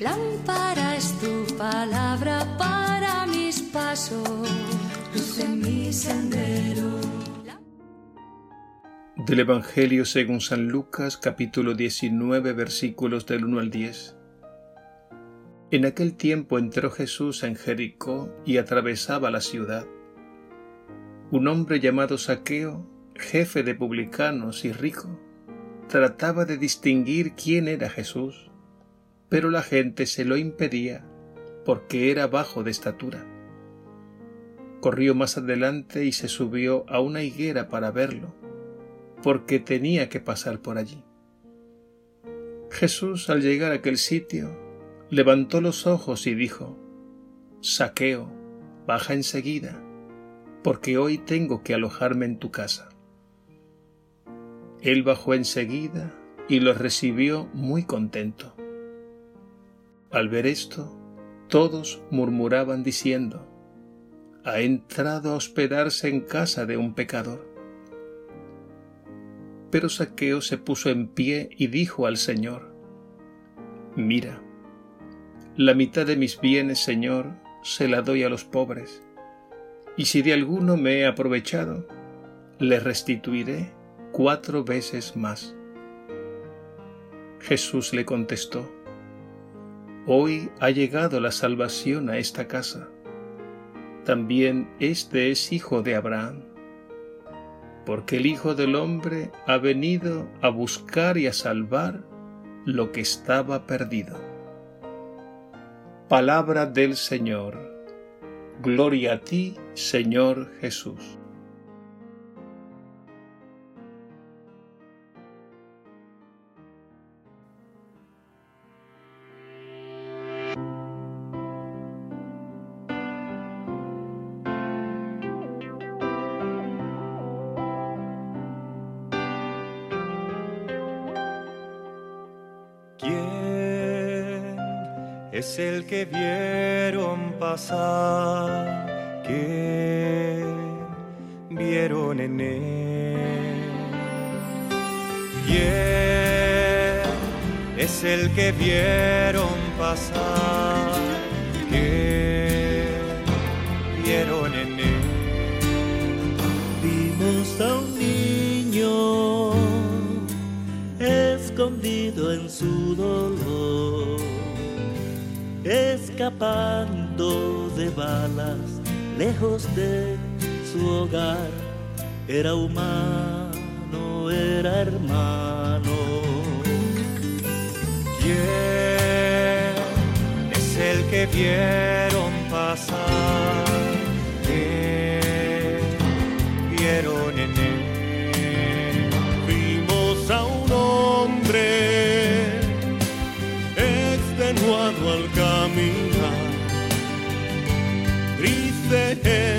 Lámpara es tu palabra para mis pasos, luz en mi sendero. Del Evangelio según San Lucas capítulo 19 versículos del 1 al 10. En aquel tiempo entró Jesús en Jericó y atravesaba la ciudad. Un hombre llamado Saqueo, jefe de publicanos y rico, trataba de distinguir quién era Jesús pero la gente se lo impedía porque era bajo de estatura. Corrió más adelante y se subió a una higuera para verlo, porque tenía que pasar por allí. Jesús, al llegar a aquel sitio, levantó los ojos y dijo, Saqueo, baja enseguida, porque hoy tengo que alojarme en tu casa. Él bajó enseguida y lo recibió muy contento. Al ver esto, todos murmuraban diciendo, ha entrado a hospedarse en casa de un pecador. Pero Saqueo se puso en pie y dijo al Señor, Mira, la mitad de mis bienes, Señor, se la doy a los pobres, y si de alguno me he aprovechado, le restituiré cuatro veces más. Jesús le contestó, Hoy ha llegado la salvación a esta casa. También este es hijo de Abraham, porque el Hijo del Hombre ha venido a buscar y a salvar lo que estaba perdido. Palabra del Señor. Gloria a ti, Señor Jesús. Es el que vieron pasar, que vieron en él. ¿Quién es el que vieron pasar, que vieron en él. Vimos a un niño escondido en su dolor escapando de balas, lejos de su hogar. Era humano, era hermano. ¿Quién es el que vieron pasar? ¿Qué vieron en él? Vimos a un hombre extenuado al there.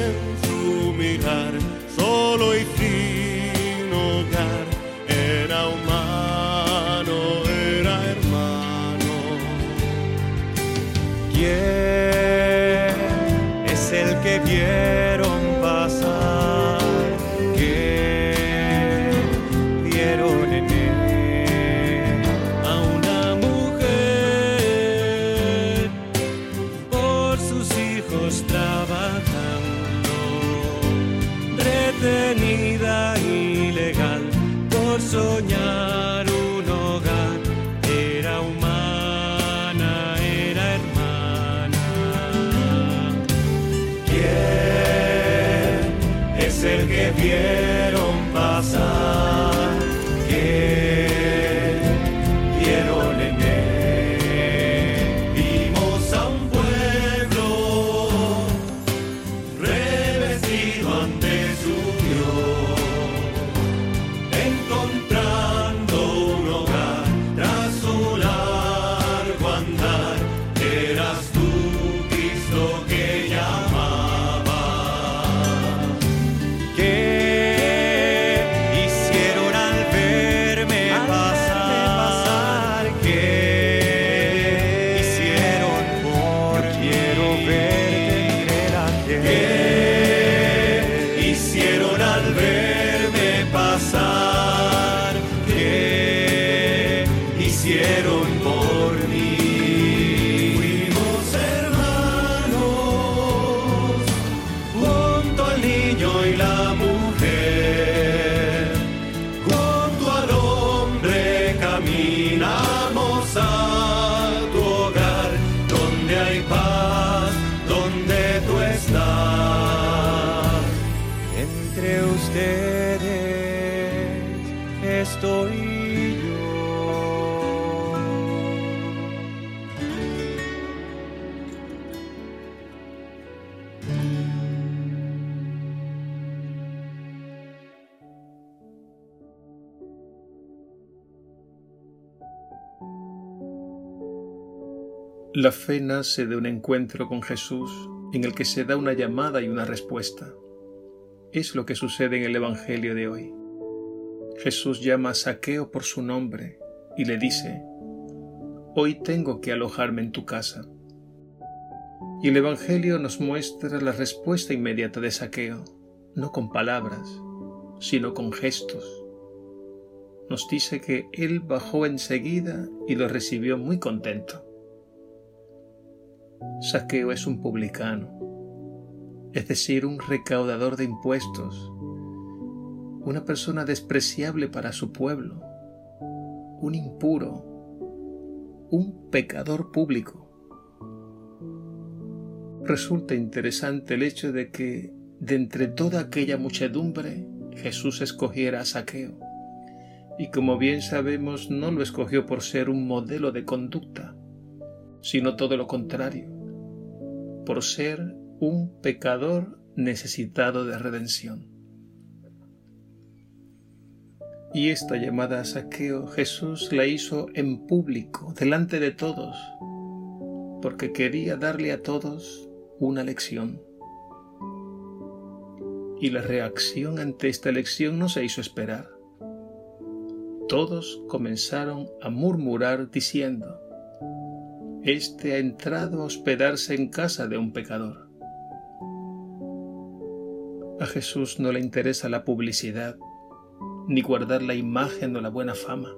yeah. La fe nace de un encuentro con Jesús en el que se da una llamada y una respuesta. Es lo que sucede en el Evangelio de hoy. Jesús llama a Saqueo por su nombre y le dice, Hoy tengo que alojarme en tu casa. Y el Evangelio nos muestra la respuesta inmediata de Saqueo, no con palabras, sino con gestos. Nos dice que él bajó enseguida y lo recibió muy contento. Saqueo es un publicano, es decir, un recaudador de impuestos, una persona despreciable para su pueblo, un impuro, un pecador público. Resulta interesante el hecho de que de entre toda aquella muchedumbre Jesús escogiera a Saqueo. Y como bien sabemos, no lo escogió por ser un modelo de conducta, sino todo lo contrario, por ser un pecador necesitado de redención. Y esta llamada a saqueo Jesús la hizo en público, delante de todos, porque quería darle a todos una lección. Y la reacción ante esta lección no se hizo esperar. Todos comenzaron a murmurar diciendo, este ha entrado a hospedarse en casa de un pecador. A Jesús no le interesa la publicidad, ni guardar la imagen o la buena fama.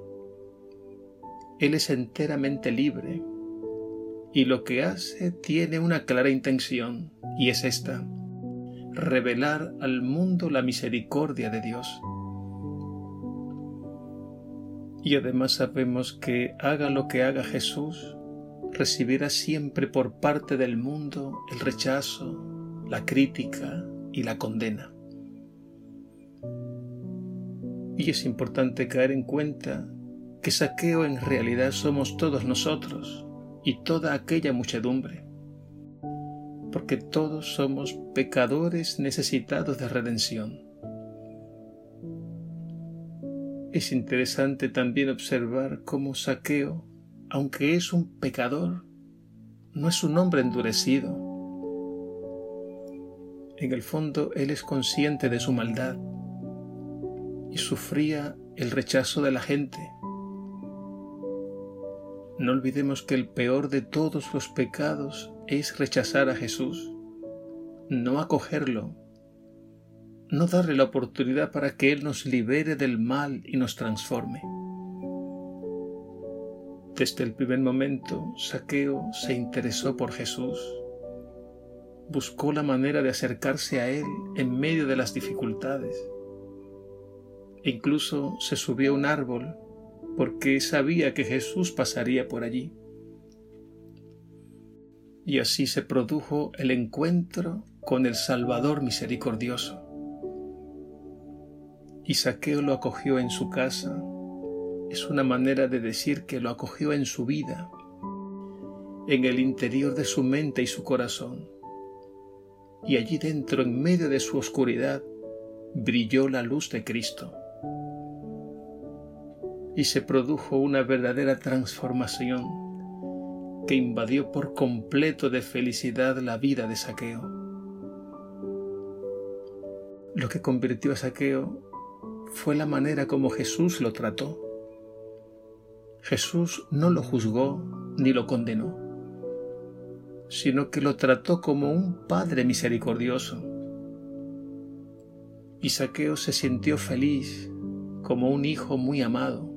Él es enteramente libre y lo que hace tiene una clara intención y es esta, revelar al mundo la misericordia de Dios. Y además sabemos que haga lo que haga Jesús, recibirá siempre por parte del mundo el rechazo, la crítica y la condena. Y es importante caer en cuenta que saqueo en realidad somos todos nosotros y toda aquella muchedumbre, porque todos somos pecadores necesitados de redención. Es interesante también observar cómo saqueo aunque es un pecador, no es un hombre endurecido. En el fondo él es consciente de su maldad y sufría el rechazo de la gente. No olvidemos que el peor de todos los pecados es rechazar a Jesús, no acogerlo, no darle la oportunidad para que Él nos libere del mal y nos transforme. Desde el primer momento, Saqueo se interesó por Jesús. Buscó la manera de acercarse a Él en medio de las dificultades. E incluso se subió a un árbol porque sabía que Jesús pasaría por allí. Y así se produjo el encuentro con el Salvador misericordioso. Y Saqueo lo acogió en su casa es una manera de decir que lo acogió en su vida, en el interior de su mente y su corazón. Y allí dentro, en medio de su oscuridad, brilló la luz de Cristo. Y se produjo una verdadera transformación que invadió por completo de felicidad la vida de Saqueo. Lo que convirtió a Saqueo fue la manera como Jesús lo trató. Jesús no lo juzgó ni lo condenó, sino que lo trató como un Padre misericordioso. Y Saqueo se sintió feliz como un hijo muy amado.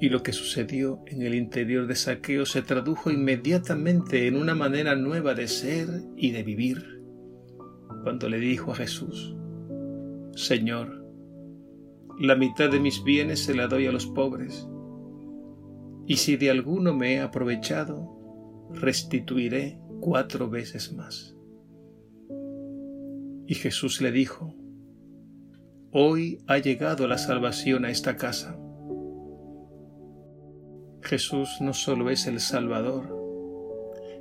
Y lo que sucedió en el interior de Saqueo se tradujo inmediatamente en una manera nueva de ser y de vivir, cuando le dijo a Jesús, Señor, la mitad de mis bienes se la doy a los pobres, y si de alguno me he aprovechado, restituiré cuatro veces más. Y Jesús le dijo, Hoy ha llegado la salvación a esta casa. Jesús no solo es el Salvador,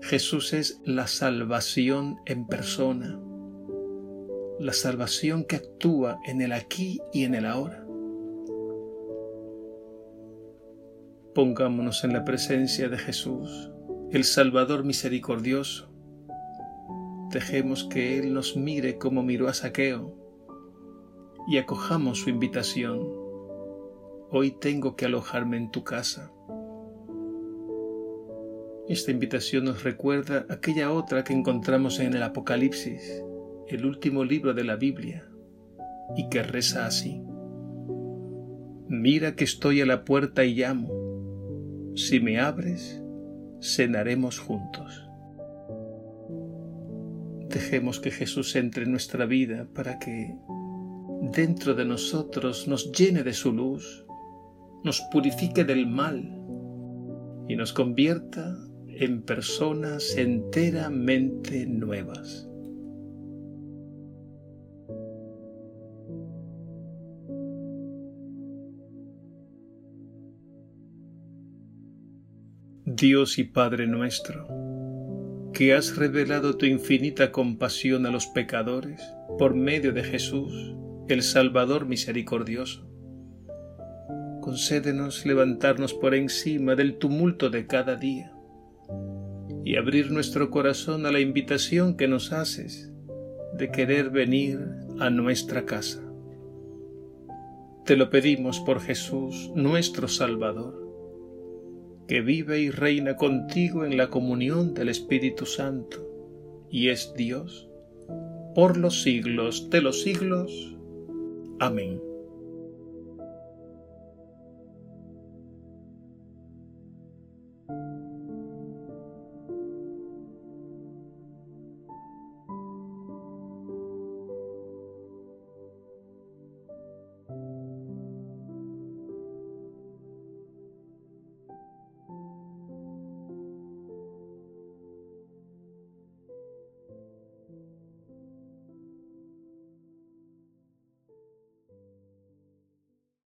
Jesús es la salvación en persona, la salvación que actúa en el aquí y en el ahora. Pongámonos en la presencia de Jesús, el Salvador misericordioso. Dejemos que Él nos mire como miró a Saqueo y acojamos su invitación. Hoy tengo que alojarme en tu casa. Esta invitación nos recuerda aquella otra que encontramos en el Apocalipsis, el último libro de la Biblia, y que reza así. Mira que estoy a la puerta y llamo. Si me abres, cenaremos juntos. Dejemos que Jesús entre en nuestra vida para que dentro de nosotros nos llene de su luz, nos purifique del mal y nos convierta en personas enteramente nuevas. Dios y Padre nuestro, que has revelado tu infinita compasión a los pecadores por medio de Jesús, el Salvador misericordioso. Concédenos levantarnos por encima del tumulto de cada día y abrir nuestro corazón a la invitación que nos haces de querer venir a nuestra casa. Te lo pedimos por Jesús, nuestro Salvador, que vive y reina contigo en la comunión del Espíritu Santo, y es Dios por los siglos de los siglos. Amén.